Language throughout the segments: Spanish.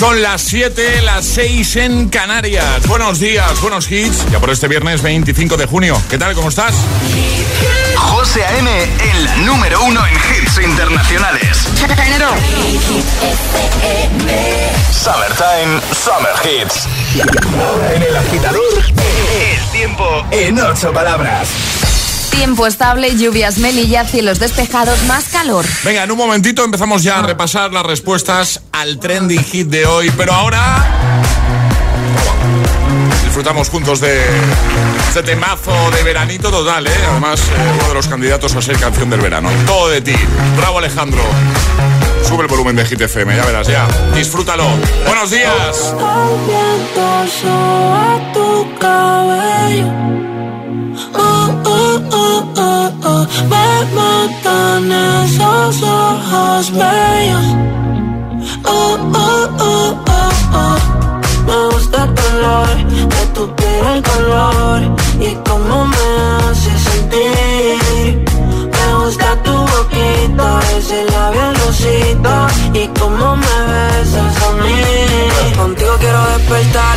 Son las 7, las 6 en Canarias. Buenos días, buenos hits. Ya por este viernes 25 de junio. ¿Qué tal? ¿Cómo estás? José A.M. en la número uno en hits internacionales. Summertime, Summer Hits. En el agitador, el tiempo en ocho palabras. Tiempo estable, lluvias melilla, cielos despejados, más calor. Venga, en un momentito empezamos ya a repasar las respuestas al trending hit de hoy, pero ahora disfrutamos juntos de este temazo de veranito total, ¿eh? Además, eh, uno de los candidatos a ser canción del verano. Todo de ti. Bravo, Alejandro. Sube el volumen de Hit FM, ya verás, ya. Disfrútalo. Buenos días. tu cabello. Oh, oh. Me matan esos ojos bellos. Oh, oh, oh, oh, oh. Me gusta el color de tu piel, el color y cómo me hace sentir. Me gusta tu boquita, ese labial rosita y cómo me besas a mí. Contigo quiero despertar,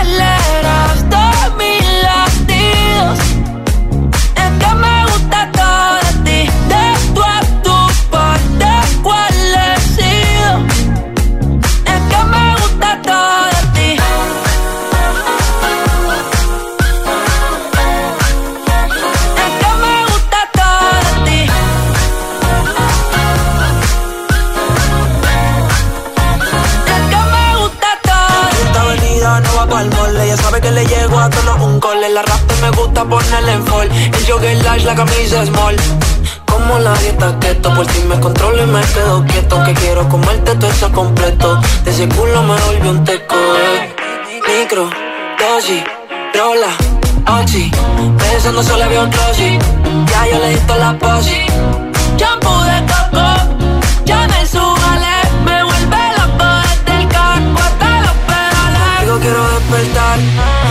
Le llego a todos un cole. La rap me gusta ponerle en fall. El jogger large, la camisa small. Como la dieta keto, por si me controlo y me quedo quieto. Que quiero comerte todo eso completo. De ese culo me volvió un teco, eh. Micro, dosis, rola, oxi. Pensando solo había un rosy. Ya yo le di toda la posi. Shampoo de coco, ya me subale. Me vuelve loco desde el carro hasta los pedales. Digo quiero despertar,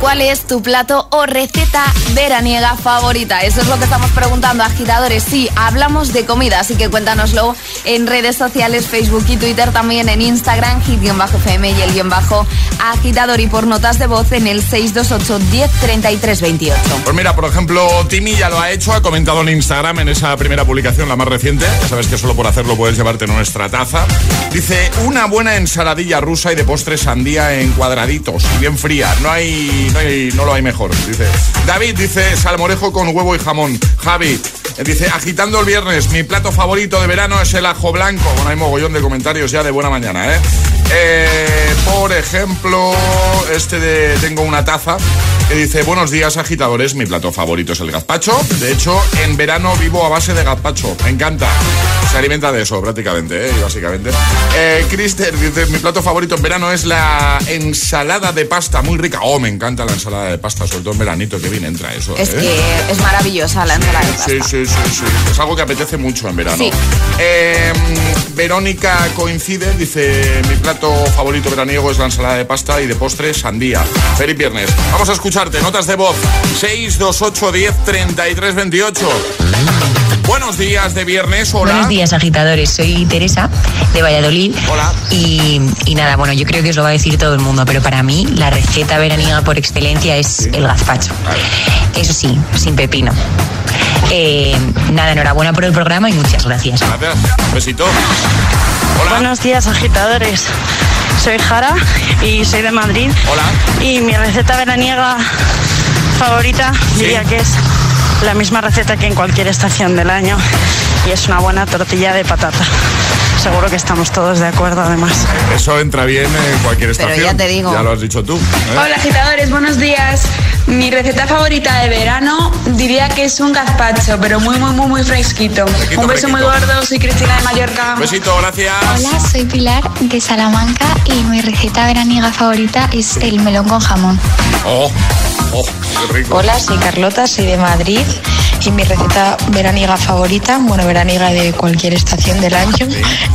¿Cuál es tu plato o receta veraniega favorita? Eso es lo que estamos preguntando, agitadores. Sí, hablamos de comida, así que cuéntanoslo en redes sociales, Facebook y Twitter, también en Instagram, hit-fm y el guion bajo agitador y por notas de voz en el 628 10 33 28. Pues mira, por ejemplo, Timi ya lo ha hecho, ha comentado en Instagram en esa primera publicación, la más reciente. Ya sabes que solo por hacerlo puedes llevarte nuestra taza. Dice, una buena ensaladilla rusa y de postre sandía en cuadraditos y bien fría. No hay, no hay, no lo hay mejor. Dice, David dice, salmorejo con huevo y jamón. Javi dice, agitando el viernes, mi plato favorito de verano es el ajo blanco. Bueno, hay mogollón de comentarios ya de buena mañana, ¿eh? Eh, por ejemplo, este de Tengo una taza. que dice, buenos días agitadores, mi plato favorito es el gazpacho. De hecho, en verano vivo a base de gazpacho, me encanta. Se alimenta de eso prácticamente, ¿eh? básicamente. Eh, Crister dice, mi plato favorito en verano es la ensalada de pasta, muy rica. Oh, me encanta la ensalada de pasta, sobre todo en veranito, que bien entra eso. Es ¿eh? que es maravillosa la ensalada de pasta. Sí, sí, sí, sí. Es algo que apetece mucho en verano. Sí. Eh, Verónica coincide, dice, mi plato favorito veraniego es la ensalada de pasta y de postre sandía. Feliz viernes. Vamos a escucharte. Notas de voz. 628 10 33 28. Buenos días de viernes. Hola. Buenos días, agitadores. Soy Teresa de Valladolid. Hola. Y, y nada, bueno, yo creo que os lo va a decir todo el mundo, pero para mí la receta veraniega por excelencia es el gazpacho. Eso sí, sin pepino. Eh, nada, enhorabuena por el programa y muchas gracias. Gracias. Un besito. Hola. Buenos días, agitadores. Soy Jara y soy de Madrid. Hola. Y mi receta veraniega favorita diría que es la misma receta que en cualquier estación del año y es una buena tortilla de patata. Seguro que estamos todos de acuerdo además. Eso entra bien en cualquier Pero estación. ya te digo. Ya lo has dicho tú. ¿eh? Hola agitadores, buenos días. Mi receta favorita de verano diría que es un gazpacho, pero muy, muy, muy, muy fresquito. Un beso muy gordo, soy Cristina de Mallorca. Un besito, gracias. Hola, soy Pilar de Salamanca y mi receta veraniega favorita es el melón con jamón. Oh. Hola, soy Carlota, soy de Madrid y mi receta veraniega favorita, bueno, veraniega de cualquier estación del año,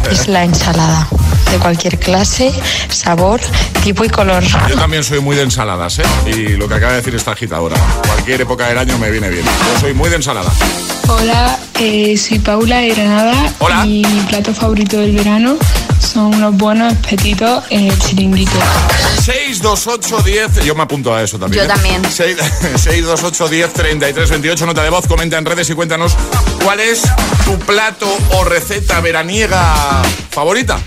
es la ensalada. De cualquier clase, sabor, tipo y color. Yo también soy muy de ensaladas, ¿eh? Y lo que acaba de decir esta agitadora. Cualquier época del año me viene bien. Yo soy muy de ensalada. Hola, eh, soy Paula de Granada Hola. y mi plato favorito del verano son unos buenos espetitos en el chiringuito. 628 10. Yo me apunto a eso también. Yo ¿eh? también. 6, 628 10 33 28. Nota de voz. Comenta en redes y cuéntanos cuál es tu plato o receta veraniega favorita.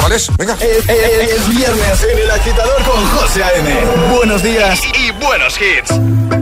¿Cuál es? Venga. Es, es- es viernes en el agitador con José A.M. Buenos días y, y buenos hits.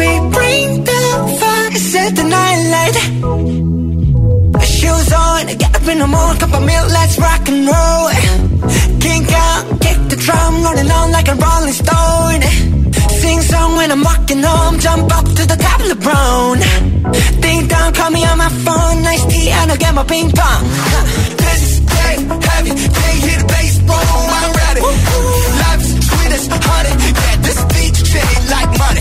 We bring the fire, set the night light. Shoes on, get up in the morning, cup of milk, let's rock and roll. Kink out, kick the drum, rolling on like a rolling stone. Sing song when I'm walking home, jump up to the top of the brown. Ding dong, call me on my phone, nice tea, and I'll get my ping pong. This is dead heavy, can't hear the bass, boom, I'm ready. Life's sweet as honey, yeah, this beach chain like money.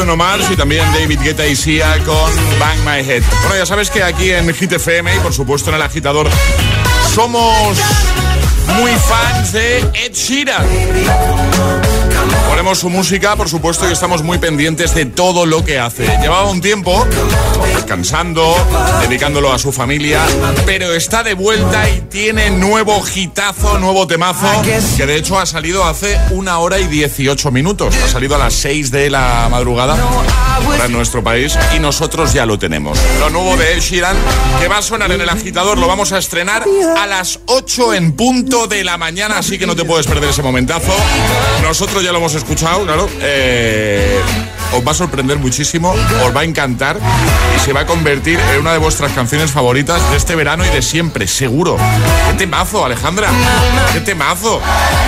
Bruno Mars y también David Guetta y Sia con Bang My Head. Bueno, ya sabes que aquí en Hit FM y por supuesto en el agitador somos muy fans de Ed Sheeran. Ponemos su música, por supuesto, y estamos muy pendientes de todo lo que hace. Llevaba un tiempo descansando, dedicándolo a su familia, pero está de vuelta y tiene nuevo hitazo, nuevo temazo, que de hecho ha salido hace una hora y 18 minutos. Ha salido a las 6 de la madrugada para nuestro país y nosotros ya lo tenemos. Lo nuevo de Ed Sheeran, que va a sonar en el agitador, lo vamos a estrenar a las 8 en punto de la mañana, así que no te puedes perder ese momentazo. Nosotros ya lo hemos escuchado, claro. Eh, os va a sorprender muchísimo, os va a encantar y se va a convertir en una de vuestras canciones favoritas de este verano y de siempre, seguro. ¡Qué temazo, Alejandra! ¡Qué temazo!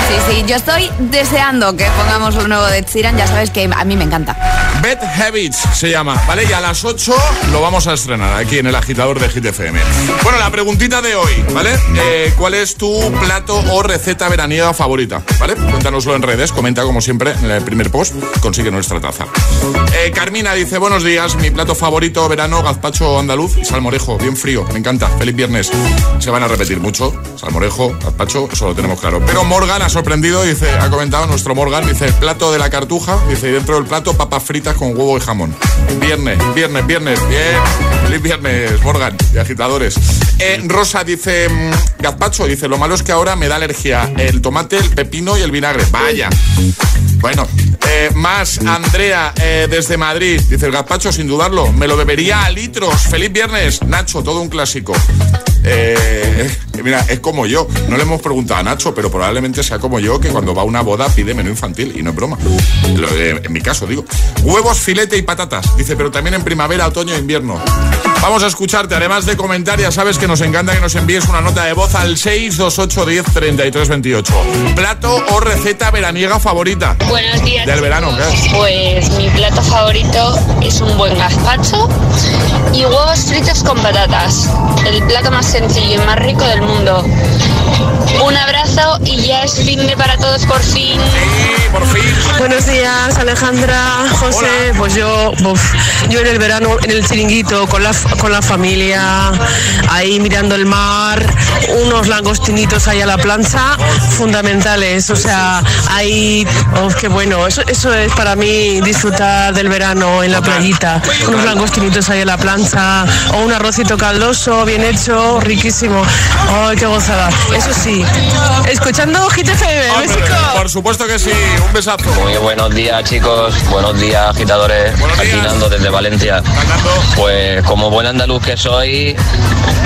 Sí, sí, yo estoy deseando que pongamos un nuevo de Sheeran, ya sabes que a mí me encanta. Bad Habits se llama, ¿vale? Y a las 8 lo vamos a estrenar aquí en el agitador de Hit FM. Bueno, la preguntita de hoy, ¿vale? Eh, ¿Cuál es tu plato o receta veraniega favorita? ¿Vale? Cuéntanoslo en redes, comenta como siempre en el primer post, consigue nuestra taza. Eh, Carmina dice, buenos días, mi plato favorito verano, gazpacho andaluz y salmorejo, bien frío, me encanta, feliz viernes. Se van a repetir mucho, salmorejo, gazpacho, eso lo tenemos claro. Pero Morgan ha sorprendido, dice, ha comentado nuestro Morgan, dice, plato de la cartuja, dice, dentro del plato papas fritas con huevo y jamón. Viernes, viernes, viernes, bien, feliz viernes, Morgan, y agitadores. Eh, Rosa dice, mm, gazpacho, dice, lo malo es que ahora me da alergia el tomate, el pepino y el vinagre. Vaya. Bueno, eh, más Andrea eh, desde Madrid. Dice el gazpacho, sin dudarlo. Me lo bebería a litros. Feliz viernes, Nacho, todo un clásico. Eh, mira, es como yo. No le hemos preguntado a Nacho, pero probablemente sea como yo que cuando va a una boda pide menú infantil. Y no es broma. Lo, eh, en mi caso, digo. Huevos, filete y patatas. Dice, pero también en primavera, otoño e invierno. Vamos a escucharte. Además de comentar, ya sabes que nos encanta que nos envíes una nota de voz al 628 10 33 28. Plato o receta veraniega favorita. Buenos días. Del verano. ¿qué? Pues mi plato favorito es un buen gazpacho y huevos fritos con patatas. El plato más sencillo y más rico del mundo. Un abrazo y ya es fin de para todos por fin. por fin. Buenos días, Alejandra, José. Pues yo, uf, yo en el verano, en el chiringuito, con la, con la familia, ahí mirando el mar, unos langostinitos ahí a la plancha, fundamentales. O sea, ahí, oh, qué bueno. Eso, eso es para mí disfrutar del verano en la playita. Unos langostinitos ahí a la plancha, o un arrocito caldoso, bien hecho, riquísimo. ¡Ay, qué gozada! Eso sí, escuchando Hit FM, besico. por supuesto que sí. Un besazo. Muy buenos días chicos, buenos días agitadores, aquí Nando desde Valencia. Pues como buen andaluz que soy,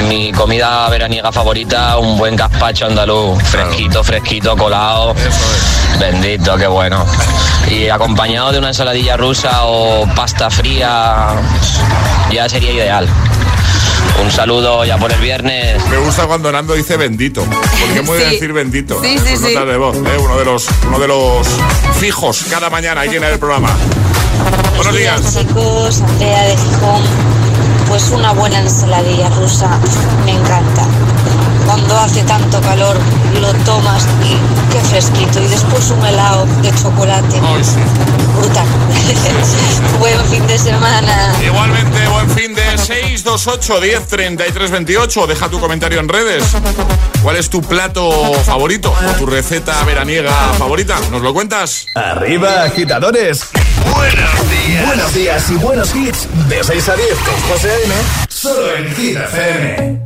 mi comida veraniega favorita, un buen gazpacho andaluz, fresquito, fresquito, colado. Bendito, qué bueno. Y acompañado de una ensaladilla rusa o pasta fría, ya sería ideal. Un saludo ya por el viernes. Me gusta cuando Nando dice bendito. Porque muy Sí. decir bendito. Sí, sí, sus sí. notas de voz, ¿eh? uno, de los, uno de los fijos cada mañana aquí en el programa. Buenos días. chicos, Andrea de Gijón. Pues una buena ensaladilla rusa, me encanta. Cuando hace tanto calor lo tomas y qué fresquito. Y después un helado de chocolate. Brutal. Buen fin de semana. Igualmente, buen fin de 628 10 33 28. Deja tu comentario en redes. ¿Cuál es tu plato favorito o tu receta veraniega favorita? ¿Nos lo cuentas? Arriba, agitadores. Buenos días. Buenos días y buenos hits. De 6 a 10 con José A.M. Solo en Hit FM.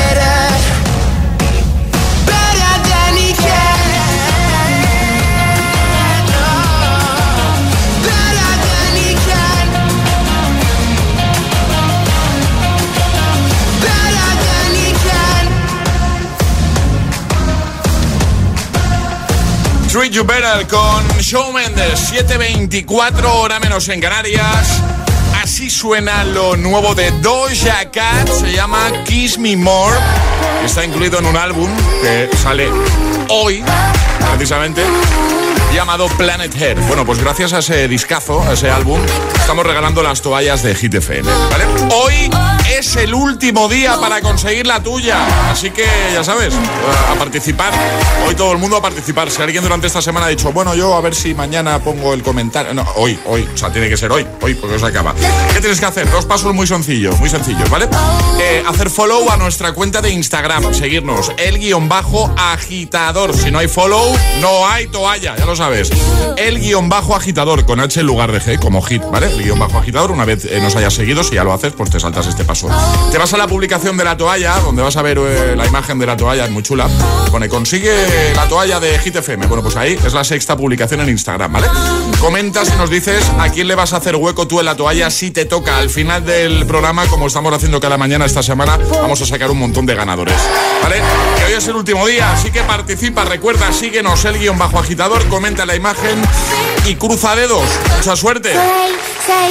Treat You Better con Shawn Mendes, 7.24 hora menos en Canarias. Así suena lo nuevo de Doja Cat, se llama Kiss Me More. Está incluido en un álbum que sale hoy, precisamente, llamado Planet Hair. Bueno, pues gracias a ese discazo, a ese álbum, estamos regalando las toallas de Hit FM, ¿vale? Hoy es el último día para conseguir la tuya, así que ya sabes, a participar. Hoy todo el mundo a participar. Si alguien durante esta semana ha dicho, bueno, yo a ver si mañana pongo el comentario. No, hoy, hoy, o sea, tiene que ser hoy, hoy, porque se acaba. ¿Qué tienes que hacer? Dos pasos muy sencillos, muy sencillos, ¿vale? Eh, hacer follow a nuestra cuenta de Instagram, seguirnos, el guion bajo agitador. Si no hay follow, no hay toalla, ya lo sabes. El guion bajo agitador, con H en lugar de G, como hit, ¿vale? El guion bajo agitador, una vez eh, nos hayas seguido, si ya lo haces, pues te saltas este paso. Te vas a la publicación de la toalla, donde vas a ver eh, la imagen de la toalla, es muy chula. Pone, consigue la toalla de Hit FM. Bueno, pues ahí es la sexta publicación en Instagram, ¿vale? Comentas y nos dices a quién le vas a hacer hueco tú en la toalla si te toca. Al final del programa, como estamos haciendo cada mañana esta semana, vamos a sacar un montón de ganadores, ¿vale? Que hoy es el último día, así que participa, recuerda, síguenos el guion bajo agitador, comenta la imagen y cruza dedos. Mucha suerte.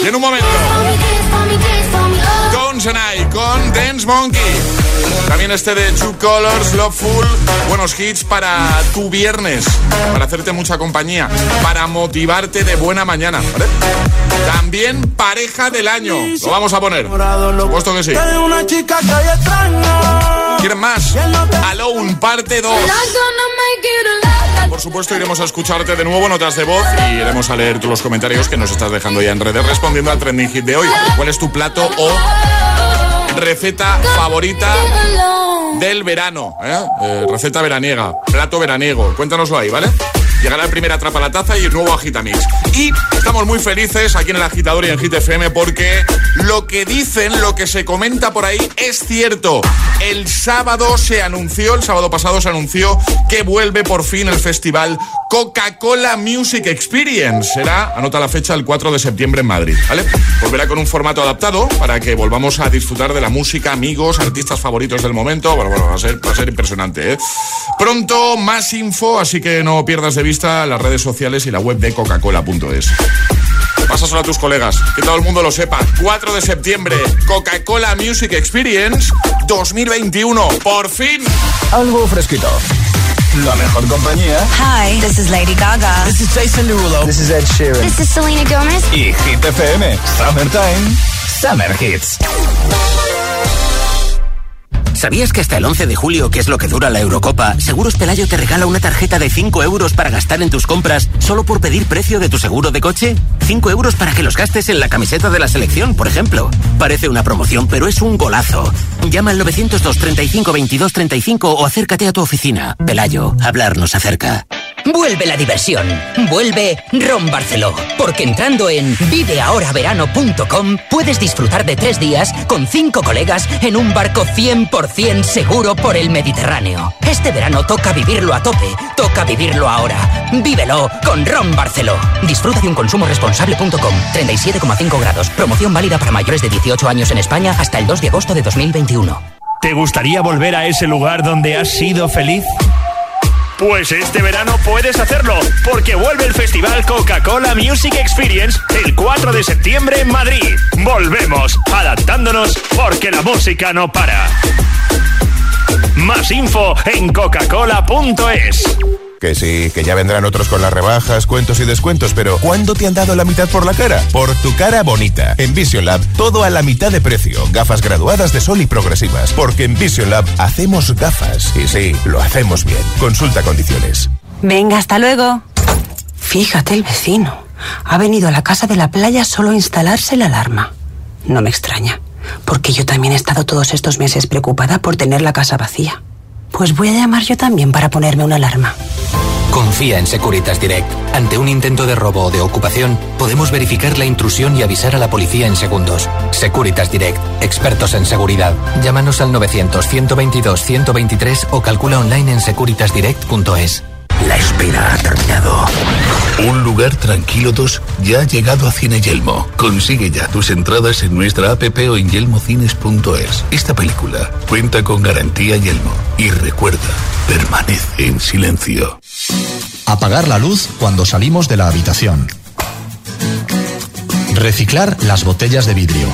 Y en un momento, Con Dance Monkey. También este de Two Colors, Loveful. Buenos hits para tu viernes. Para hacerte mucha compañía. Para motivarte de buena mañana. ¿vale? También pareja del año. Lo vamos a poner. Supuesto que sí. Una chica que hay extraña. ¿Quieren más? Alone, parte 2. Por supuesto, iremos a escucharte de nuevo, notas de voz, y iremos a leer los comentarios que nos estás dejando ya en redes respondiendo al trending hit de hoy. ¿Cuál es tu plato o receta favorita del verano? eh? Eh, receta veraniega, plato veraniego. Cuéntanoslo ahí, ¿vale? Llegará el primer Atrapa la Taza y el nuevo Agitamix. Y estamos muy felices aquí en el Agitador y en Hit porque lo que dicen, lo que se comenta por ahí es cierto. El sábado se anunció, el sábado pasado se anunció que vuelve por fin el festival Coca-Cola Music Experience. Será, anota la fecha, el 4 de septiembre en Madrid, ¿vale? Volverá con un formato adaptado para que volvamos a disfrutar de la música, amigos, artistas favoritos del momento. Va a ser, va a ser impresionante, ¿eh? Pronto más info, así que no pierdas de vista las redes sociales y la web de coca-cola.es. Pásaselo a tus colegas, que todo el mundo lo sepa. 4 de septiembre, Coca-Cola Music Experience 2021. Por fin. Algo fresquito. La mejor compañía. Hi, this is Lady Gaga. This is Jason Derulo. This is Ed Sheeran. This is Selena Gomez. Y Hit FM. Summertime. Summer Hits. ¿Sabías que hasta el 11 de julio, que es lo que dura la Eurocopa, Seguros Pelayo te regala una tarjeta de 5 euros para gastar en tus compras solo por pedir precio de tu seguro de coche? 5 euros para que los gastes en la camiseta de la selección, por ejemplo. Parece una promoción, pero es un golazo. Llama al 902 35 22 35 o acércate a tu oficina. Pelayo, hablar nos acerca. Vuelve la diversión. Vuelve Ron Barceló. Porque entrando en viveahoraverano.com puedes disfrutar de tres días con cinco colegas en un barco 100% seguro por el Mediterráneo. Este verano toca vivirlo a tope. Toca vivirlo ahora. Vívelo con Ron Barceló. Disfruta de un consumo responsable.com. 37,5 grados. Promoción válida para mayores de 18 años en España hasta el 2 de agosto de 2021. ¿Te gustaría volver a ese lugar donde has sido feliz? Pues este verano puedes hacerlo, porque vuelve el festival Coca-Cola Music Experience el 4 de septiembre en Madrid. Volvemos, adaptándonos, porque la música no para. Más info en coca-cola.es. Que sí, que ya vendrán otros con las rebajas, cuentos y descuentos, pero ¿cuándo te han dado la mitad por la cara? Por tu cara bonita. En Vision Lab, todo a la mitad de precio. Gafas graduadas de sol y progresivas. Porque en Vision Lab hacemos gafas. Y sí, lo hacemos bien. Consulta condiciones. Venga, hasta luego. Fíjate el vecino. Ha venido a la casa de la playa solo a instalarse la alarma. No me extraña, porque yo también he estado todos estos meses preocupada por tener la casa vacía. Pues voy a llamar yo también para ponerme una alarma. Confía en Securitas Direct. Ante un intento de robo o de ocupación, podemos verificar la intrusión y avisar a la policía en segundos. Securitas Direct, expertos en seguridad. Llámanos al 900-122-123 o calcula online en securitasdirect.es. La espera ha terminado. Un lugar tranquilo 2 ya ha llegado a Cine Yelmo. Consigue ya tus entradas en nuestra app o en yelmocines.es. Esta película cuenta con garantía Yelmo. Y recuerda, permanece en silencio. Apagar la luz cuando salimos de la habitación. Reciclar las botellas de vidrio.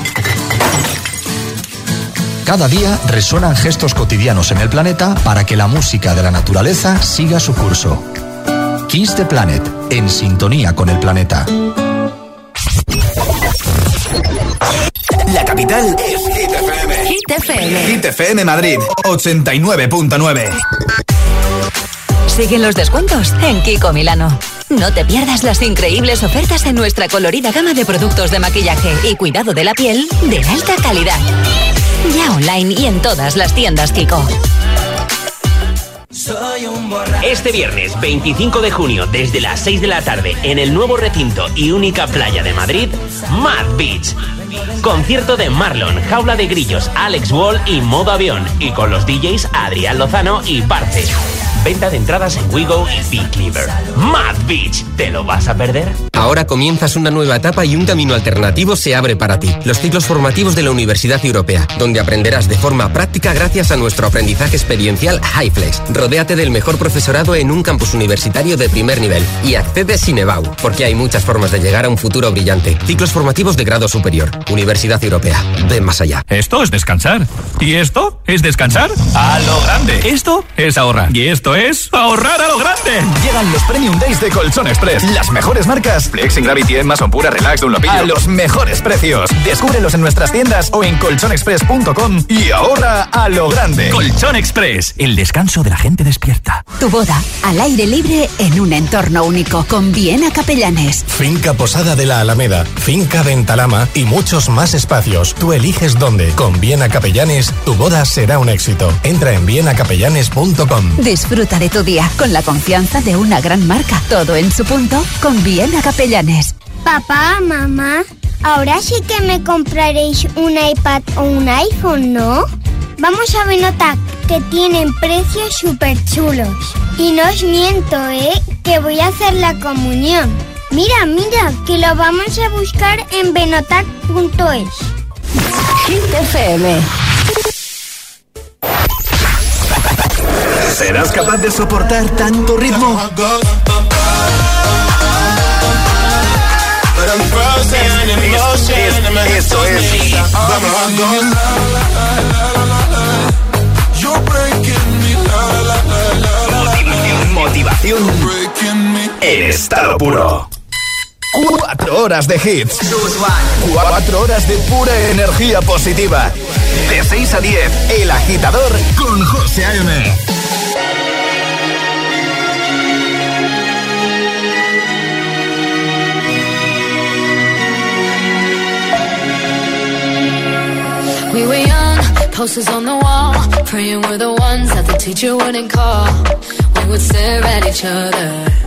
Cada día resuenan gestos cotidianos en el planeta para que la música de la naturaleza siga su curso. Kiss the Planet, en sintonía con el planeta. La capital es Hit FM. Hit FM. Hit FM Madrid, 89.9. Siguen los descuentos en Kiko Milano. No te pierdas las increíbles ofertas en nuestra colorida gama de productos de maquillaje y cuidado de la piel de alta calidad. Ya online y en todas las tiendas Kiko. Este viernes 25 de junio, desde las 6 de la tarde, en el nuevo recinto y única playa de Madrid, Mad Beach. Concierto de Marlon, Jaula de Grillos, Alex Wall y Modo Avión. Y con los DJs Adrián Lozano y Parce. Venta de entradas en Wigo y Cleaver. Mad Beach, ¿te lo vas a perder? Ahora comienzas una nueva etapa y un camino alternativo se abre para ti. Los ciclos formativos de la Universidad Europea, donde aprenderás de forma práctica gracias a nuestro aprendizaje experiencial HighFlex. Rodéate del mejor profesorado en un campus universitario de primer nivel y accede sin EBAU, porque hay muchas formas de llegar a un futuro brillante. Ciclos formativos de grado superior. Universidad Europea. Ven más allá. Esto es descansar. ¿Y esto es descansar? A lo grande. Esto es ahorrar. Y esto es ahorrar a lo grande. Llegan los Premium Days de Colchón Express. Las mejores marcas. Flexing Gravity, Mason Pura, Relax, Dunlopillo. A los mejores precios. Descúbrelos en nuestras tiendas o en colchonexpress.com y ahorra a lo grande. Colchón Express. El descanso de la gente despierta. Tu boda al aire libre en un entorno único con Viena Capellanes. Finca Posada de la Alameda, Finca Ventalama y muchos más espacios. Tú eliges dónde. Con Viena Capellanes, tu boda será un éxito. Entra en vienacapellanes.com. Disfruta de tu día con la confianza de una gran marca. Todo en su punto con Viena Capellanes. Papá, mamá, ahora sí que me compraréis un iPad o un iPhone, ¿no? Vamos a Benotac, que tienen precios súper chulos. Y no os miento, ¿eh? Que voy a hacer la comunión. Mira, mira, que lo vamos a buscar en benotac.es. Hit FM. ¿Serás capaz de soportar tanto ritmo? Esto es Motivación en estado puro. Cuatro horas de hits. Cuatro horas de pura energía positiva. De 6 a 10, El Agitador con José A.M. We were young, posters on the wall, praying we're the ones that the teacher wouldn't call. We would stare at each other.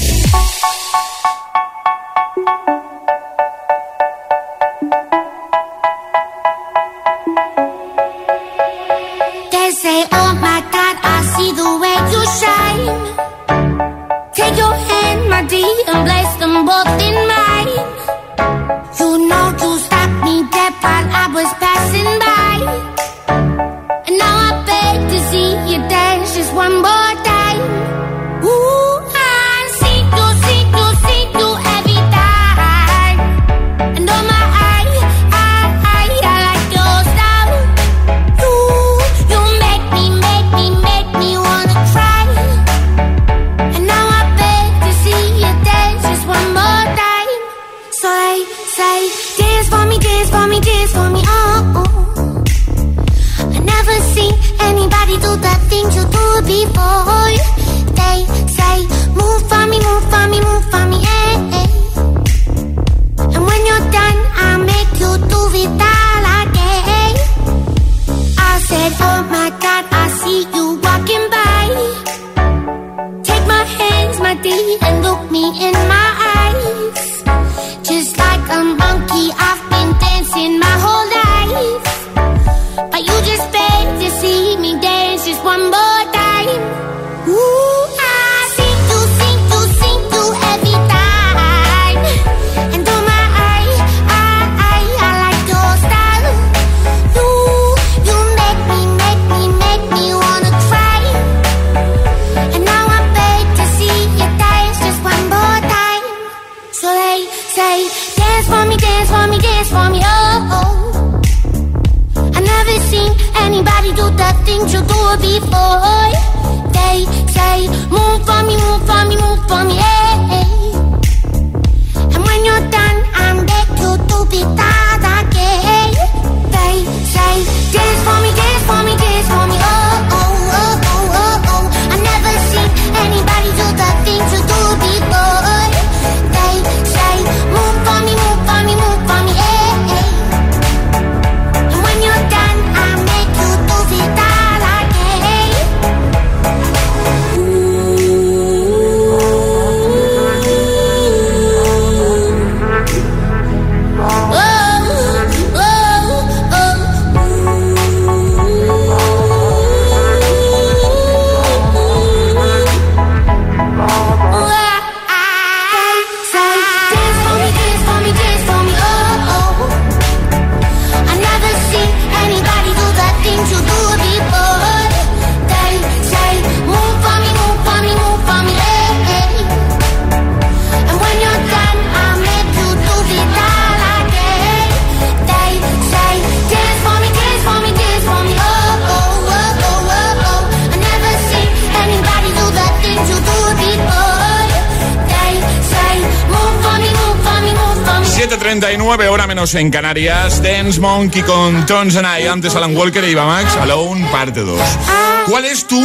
people. 7.39, hora menos en Canarias. Dance Monkey con Tones and I. Antes Alan Walker e Iba Max. Alone, parte 2. ¿Cuál es tu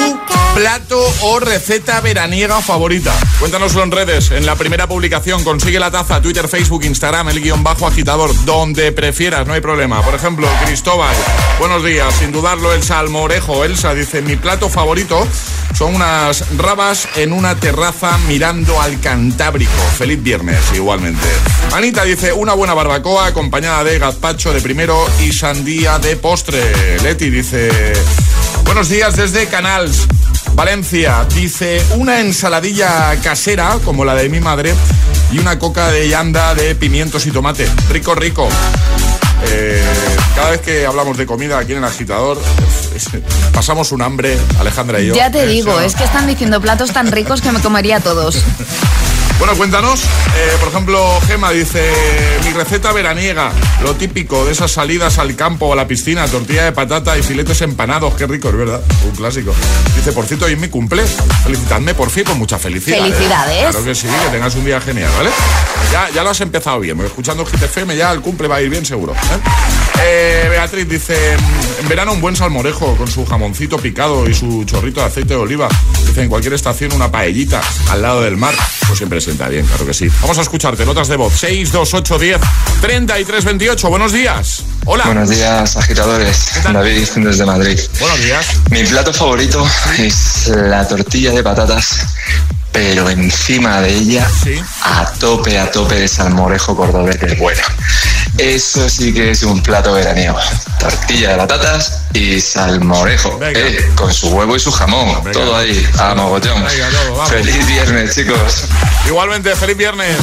plato o receta veraniega favorita? Cuéntanoslo en redes. En la primera publicación consigue la taza Twitter, Facebook, Instagram, el guion bajo agitador, donde prefieras, no hay problema. Por ejemplo, Cristóbal, buenos días. Sin dudarlo, el salmorejo. Elsa dice, mi plato favorito son unas rabas en una terraza mirando al Cantábrico. Feliz viernes, igualmente. Anita dice, una buena barbacoa acompañada de gazpacho de primero y sandía de postre. Leti dice, buenos días desde Canals. Valencia dice una ensaladilla casera como la de mi madre y una coca de llanda de pimientos y tomate. Rico, rico. Eh, cada vez que hablamos de comida aquí en el agitador, es- es- pasamos un hambre, Alejandra y yo. Ya te Eh, digo, es que están diciendo platos tan ricos que me comería todos. Bueno, cuéntanos. Eh, por ejemplo, Gema dice: Mi receta veraniega, lo típico de esas salidas al campo o a la piscina, tortilla de patata y filetes empanados. Qué rico, es verdad. Un clásico. Dice: Por cierto, hoy es mi cumple. Felicitadme por fin, con mucha felicidad. Felicidades. Claro que sí, que tengas un día genial, ¿vale? Ya, ya lo has empezado bien. Escuchando GTFM, ya el cumple va a ir bien seguro. ¿eh? Eh, Beatriz dice: En verano, un buen salmorejo con su jamoncito picado y su chorrito de aceite de oliva. Dice: En cualquier estación, una paellita al lado del mar. Pues siempre sienta bien, claro que sí. Vamos a escucharte, notas de voz. 6, 2, 8, 10, 33, 28. Buenos días. Hola. Buenos días, agitadores. David desde Madrid. Buenos días. Mi plato favorito es la tortilla de patatas, pero encima de ella, a tope, a tope de salmorejo cordobés bueno. Eso sí que es un plato veraniego. Tortilla de patatas y salmorejo, eh, con su huevo y su jamón. Todo ahí, a mogollón. Venga, todo, vamos. Feliz viernes, chicos. Igualmente, feliz viernes.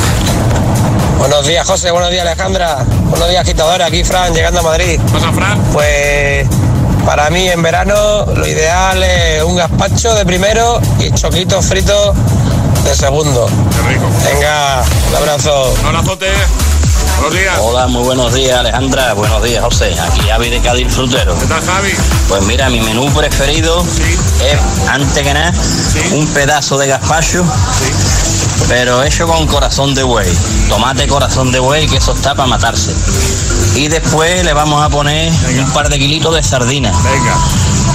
Buenos días, José. Buenos días, Alejandra. Buenos días, agitadora. Aquí, Fran, llegando a Madrid. ¿Pasa, Fran? Pues para mí, en verano, lo ideal es un gazpacho de primero y choquitos fritos de segundo. Qué rico. Venga, un abrazo. Un abrazote. Buenos días. Hola, muy buenos días, Alejandra. Buenos días, José. Aquí Javi de Cádiz Frutero. ¿Qué tal, Javi? Pues mira, mi menú preferido es, antes que nada, un pedazo de gazpacho, pero hecho con corazón de buey. Tomate corazón de buey, que eso está para matarse. Y después le vamos a poner un par de kilitos de sardinas. Venga.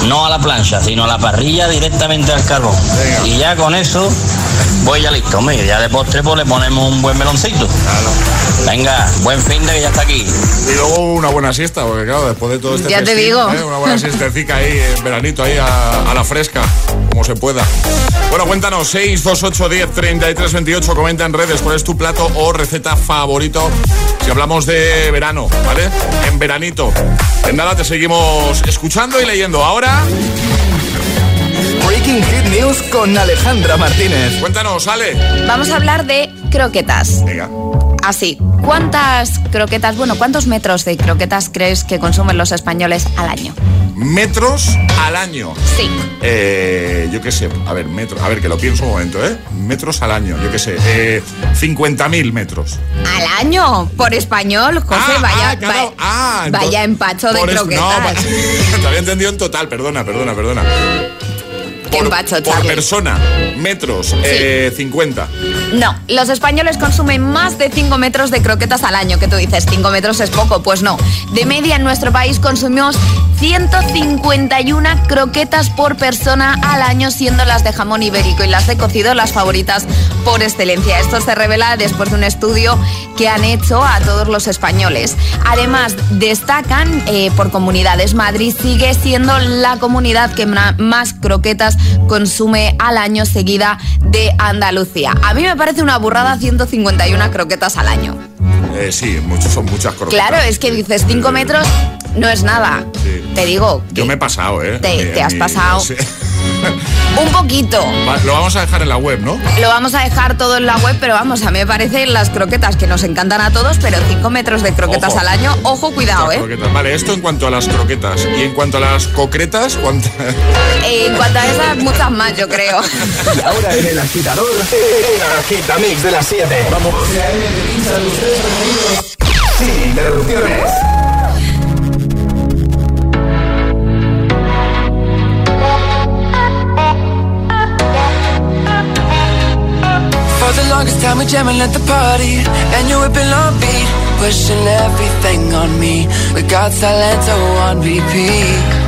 No a la plancha, sino a la parrilla directamente al carbón. Y ya con eso voy ya listo. Hombre, ya de postre pues le ponemos un buen meloncito. Venga, buen fin de que ya está aquí. Y luego una buena siesta, porque claro, después de todo este Ya te digo. ¿eh? Una buena siestecica ahí en veranito, ahí a, a la fresca, como se pueda. Bueno, cuéntanos, 6, 2, 8, 10, 33, 28, comenta en redes cuál es tu plato o receta favorito si hablamos de verano, ¿vale? En veranito. En nada, te seguimos escuchando y leyendo. Ahora... Breaking Hit News con Alejandra Martínez. Cuéntanos, Ale. Vamos a hablar de croquetas. Venga. así, ¿cuántas croquetas, bueno, cuántos metros de croquetas crees que consumen los españoles al año? Metros al año. Sí. Eh, yo qué sé, a ver, metros, a ver, que lo pienso un momento, ¿eh? Metros al año, yo qué sé, eh, 50.000 metros. ¿Al año? Por español, José, Ah, vaya, ah, claro. Ah, vaya empacho de por croquetas. No, te había entendido en total, perdona, perdona, perdona. Qué empacho, Por persona, metros, eh, 50. No, los españoles consumen más de 5 metros de croquetas al año, que tú dices, 5 metros es poco, pues no. De media en nuestro país consumimos 151 croquetas por persona al año, siendo las de jamón ibérico y las de cocido las favoritas por excelencia. Esto se revela después de un estudio que han hecho a todos los españoles. Además, destacan eh, por comunidades. Madrid sigue siendo la comunidad que más croquetas consume al año, de Andalucía. A mí me parece una burrada 151 croquetas al año. Eh, sí, muchos, son muchas croquetas. Claro, es que dices 5 metros no es nada. Sí. Te digo, Yo me he pasado, ¿eh? Te- te has pasado. sí. un poquito. Va, lo vamos a dejar en la web, ¿no? Lo vamos a dejar todo en la web, pero vamos, a mí me parecen las croquetas que nos encantan a todos, pero 5 metros de croquetas Ojo. al año, ojo, cuidado, ¿eh? croquetas. Vale, esto en cuanto a las croquetas. Y en cuanto a las concretas, ¿cuántas? En cuanto a esas, muchas más, yo creo. Y ahora en el agitador, el agitamix de las 7. Vamos. For the longest time we jamming at the party And you whipping on beat Pushing everything on me. We got Salento oh, on repeat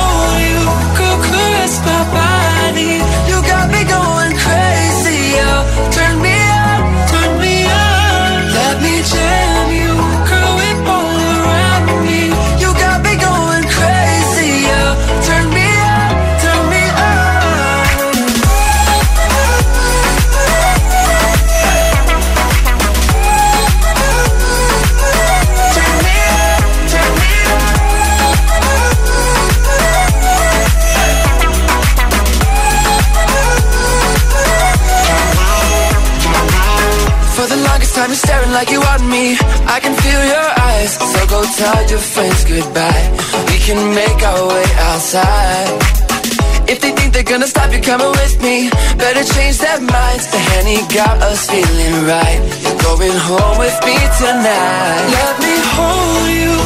coming with me. Better change their minds The Henny got us feeling right. You're going home with me tonight. Let me hold you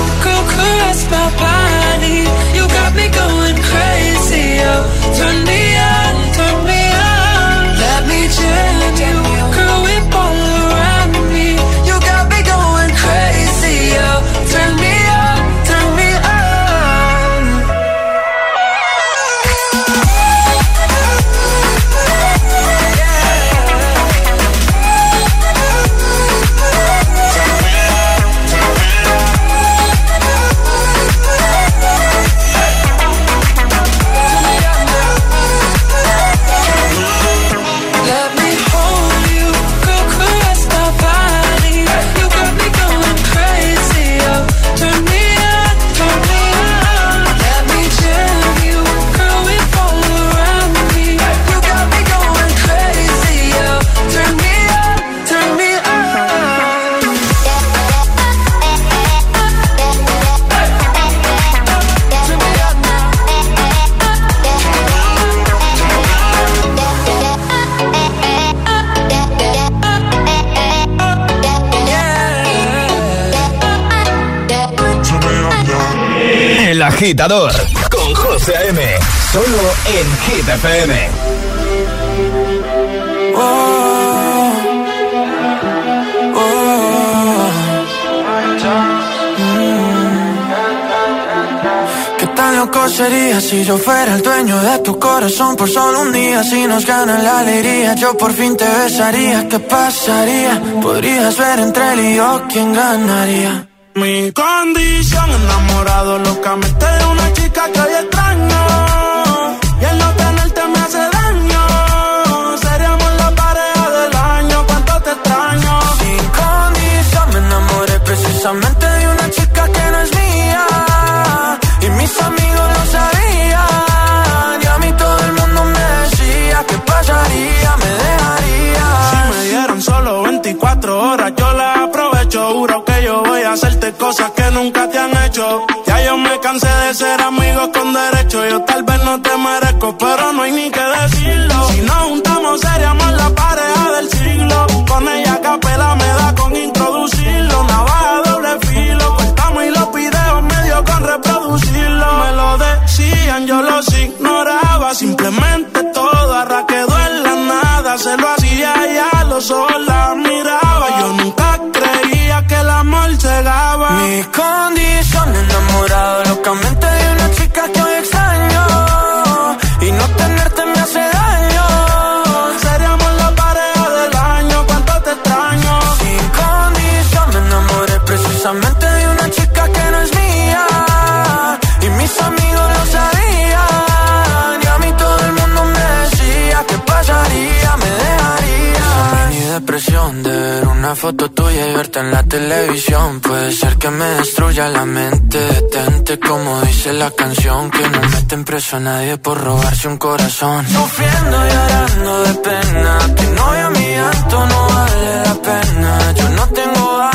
agitador con José A.M. Solo en Hit FM. ¿Qué tan loco sería si yo fuera el dueño de tu corazón por solo un día? Si nos gana la alegría, yo por fin te besaría. ¿Qué pasaría? Podrías ver entre él y yo quién ganaría. Mi condición, enamorado locamente de una chica que hoy extraño. De ser amigos con derecho. Yo tal vez no te merezco, pero no hay ni que decirlo. Si nos juntamos, seríamos la pareja del siglo. Con ella capela me da con introducirlo. Navaja doble filo. Cortamos y los videos medio con reproducirlo. Me lo decían, yo los ignoraba. Simplemente todo arra quedó en la nada. Se lo hacía ya, los ojos la miraba. Yo nunca creía que el amor llegaba. Mis condiciones foto tuya y verte en la televisión. Puede ser que me destruya la mente. Detente como dice la canción. Que no meten preso a nadie por robarse un corazón. Sufriendo y llorando de pena. Que no a mi llanto no vale la pena. Yo no tengo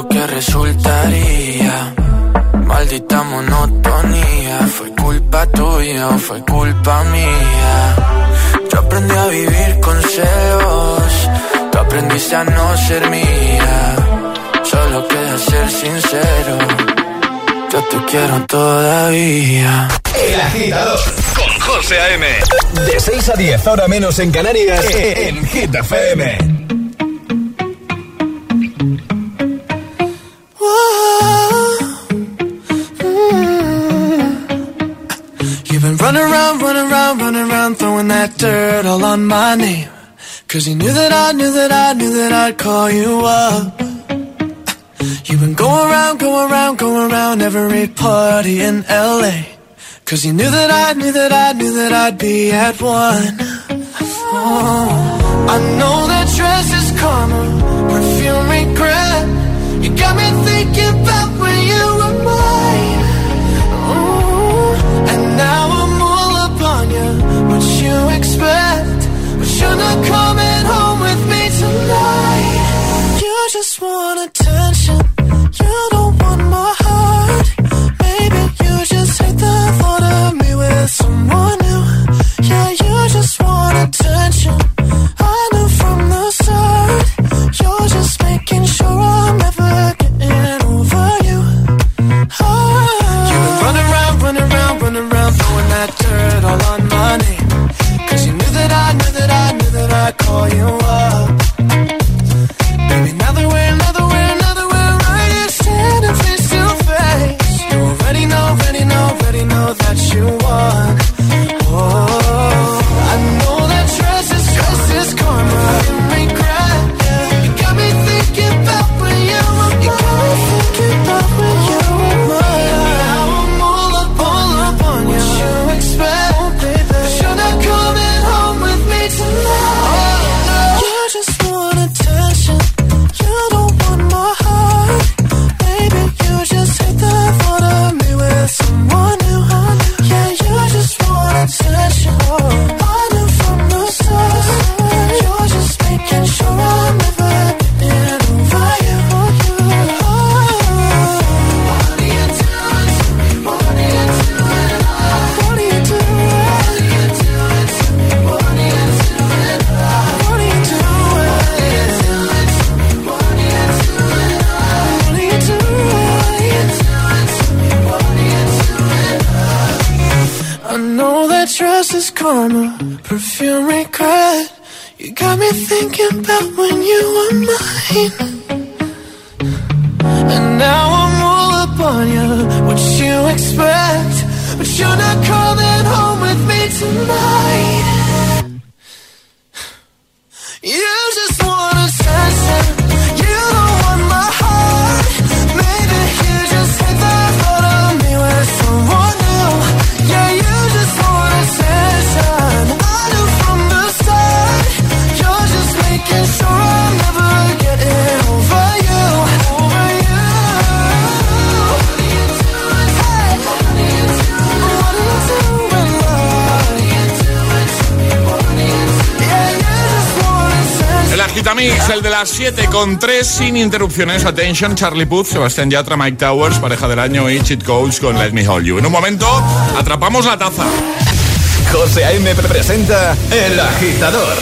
lo que resultaría Maldita monotonía Fue culpa tuya o fue culpa mía yo aprendí a vivir con celos. Tú aprendiste a no ser mía. Solo queda ser sincero. Yo te quiero todavía. El agitador con José A.M. De 6 a 10, ahora menos en Canarias, en Hit FM. All on my name. Cause you knew that I knew that I knew that I'd call you up. You've been going around, going around, going around every party in LA. Cause you knew that I knew that I knew that I'd be at one. Oh, I know that dress is karma, perfume regret. You got me thinking what you expect. But you're not coming home with me tonight. El de las 7 con 3 sin interrupciones. Attention, Charlie Puth, Sebastián Yatra, Mike Towers, pareja del año y Cheat Codes con Let Me Hold You. En un momento, atrapamos la taza. José A.M. presenta El Agitador.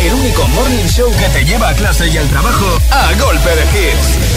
El único morning show que te lleva a clase y al trabajo a golpe de hits.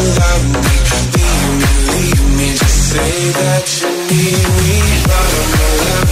love me, just say that you need me, me,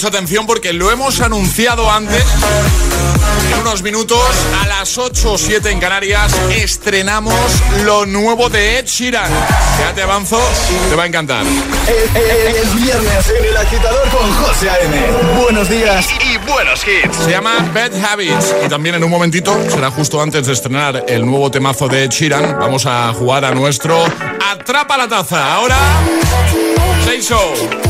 mucha atención porque lo hemos anunciado antes. En unos minutos, a las 8 o 7 en Canarias, estrenamos lo nuevo de Ed Sheeran. Ya te avanzo, te va a encantar. Es viernes en el agitador con José A.M. Buenos días y buenos hits. Se llama Bad Habits y también en un momentito, será justo antes de estrenar el nuevo temazo de Ed Sheeran, vamos a jugar a nuestro Atrapa la Taza. Ahora, Say So.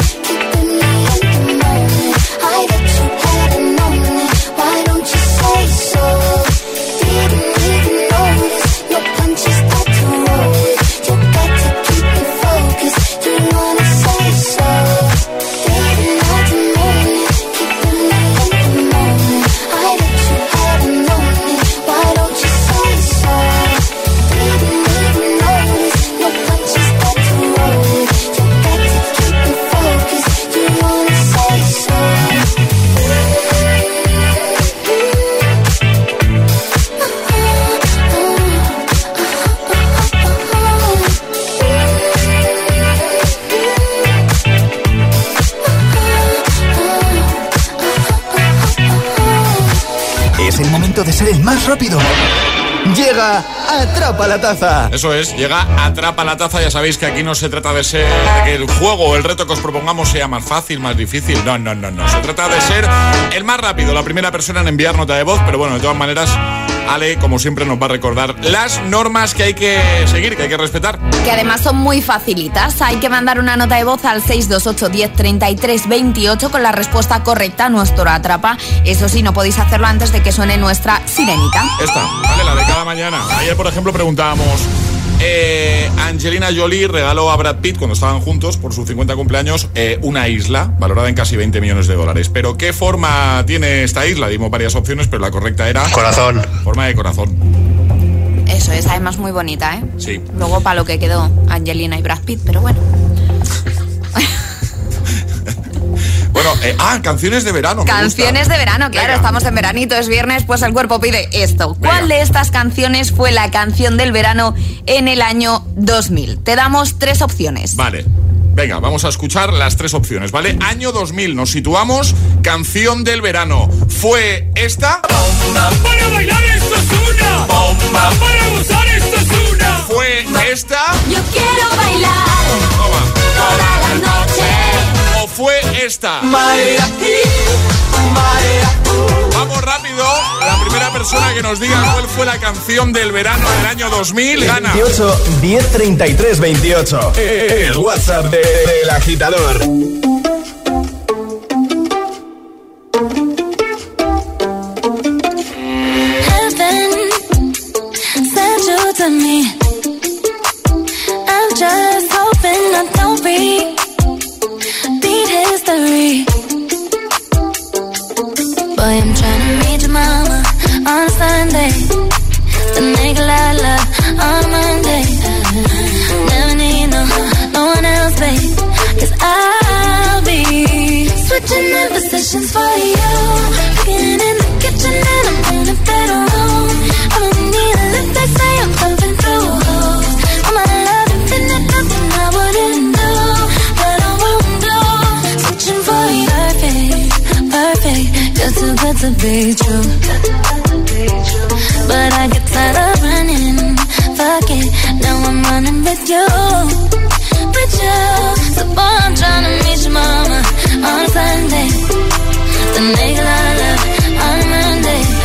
Rápido. Llega Atrapa la Taza. Eso es, llega Atrapa la Taza. Ya sabéis que aquí no se trata de ser que el juego o el reto que os propongamos sea más fácil, más difícil. No, no, no, no. Se trata de ser el más rápido, la primera persona en enviar nota de voz. Pero bueno, de todas maneras, Ale, como siempre, nos va a recordar las normas que hay que seguir, que hay que respetar. Que además son muy facilitas. Hay que mandar una nota de voz al 628 10 33 28 con la respuesta correcta a nuestro atrapa. Eso sí, no podéis hacerlo antes de que suene nuestra sirenita. Esta, vale, la de cada mañana. Ayer, por ejemplo, preguntábamos. Eh, Angelina Jolie regaló a Brad Pitt cuando estaban juntos por sus 50 cumpleaños eh, una isla valorada en casi 20 millones de dólares. Pero ¿qué forma tiene esta isla? Dimos varias opciones, pero la correcta era... Corazón. Forma de corazón. Eso es, además muy bonita, ¿eh? Sí. Luego para lo que quedó Angelina y Brad Pitt, pero bueno. Bueno, eh, ah, canciones de verano. Canciones de verano, claro, estamos en veranito, es viernes, pues el cuerpo pide esto. ¿Cuál de estas canciones fue la canción del verano en el año 2000? Te damos tres opciones. Vale. Venga, vamos a escuchar las tres opciones, ¿vale? Año 2000, nos situamos, canción del verano. ¿Fue esta? Bomba, para bailar esto es una. Bomba, para gozar esto es una. ¿Fue esta? Yo quiero bailar toda la noche fue esta? Vamos rápido. La primera persona que nos diga cuál fue la canción del verano del año 2000 gana. 28 1033 28. El WhatsApp del agitador. Just to be true. But I get tired of running, fuck it, now I'm running with you, with you. So boy, I'm trying to meet your mama on Sunday to make love on Monday.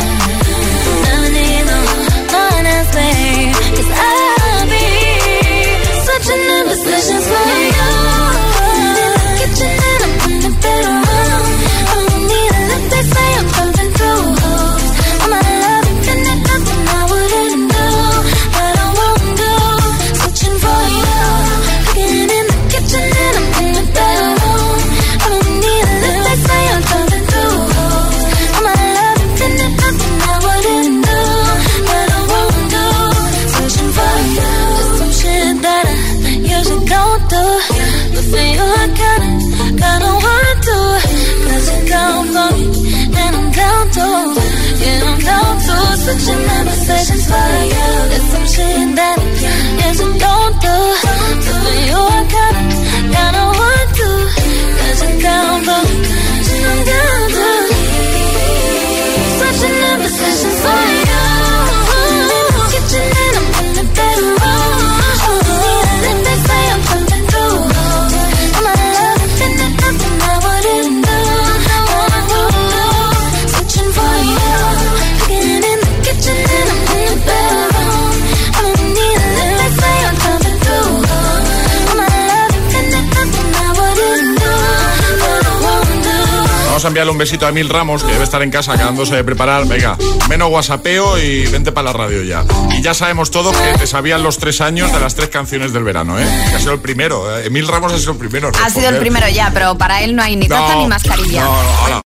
A enviarle un besito a Emil Ramos, que debe estar en casa acabándose de preparar. Venga, menos whatsappeo y vente para la radio ya. Y ya sabemos todos que te sabían los tres años de las tres canciones del verano, ¿eh? Que ha sido el primero. ¿eh? Emil Ramos ha sido el primero. Ha sido el primero ya, pero para él no hay ni taza No, ni mascarilla. no, no, ahora.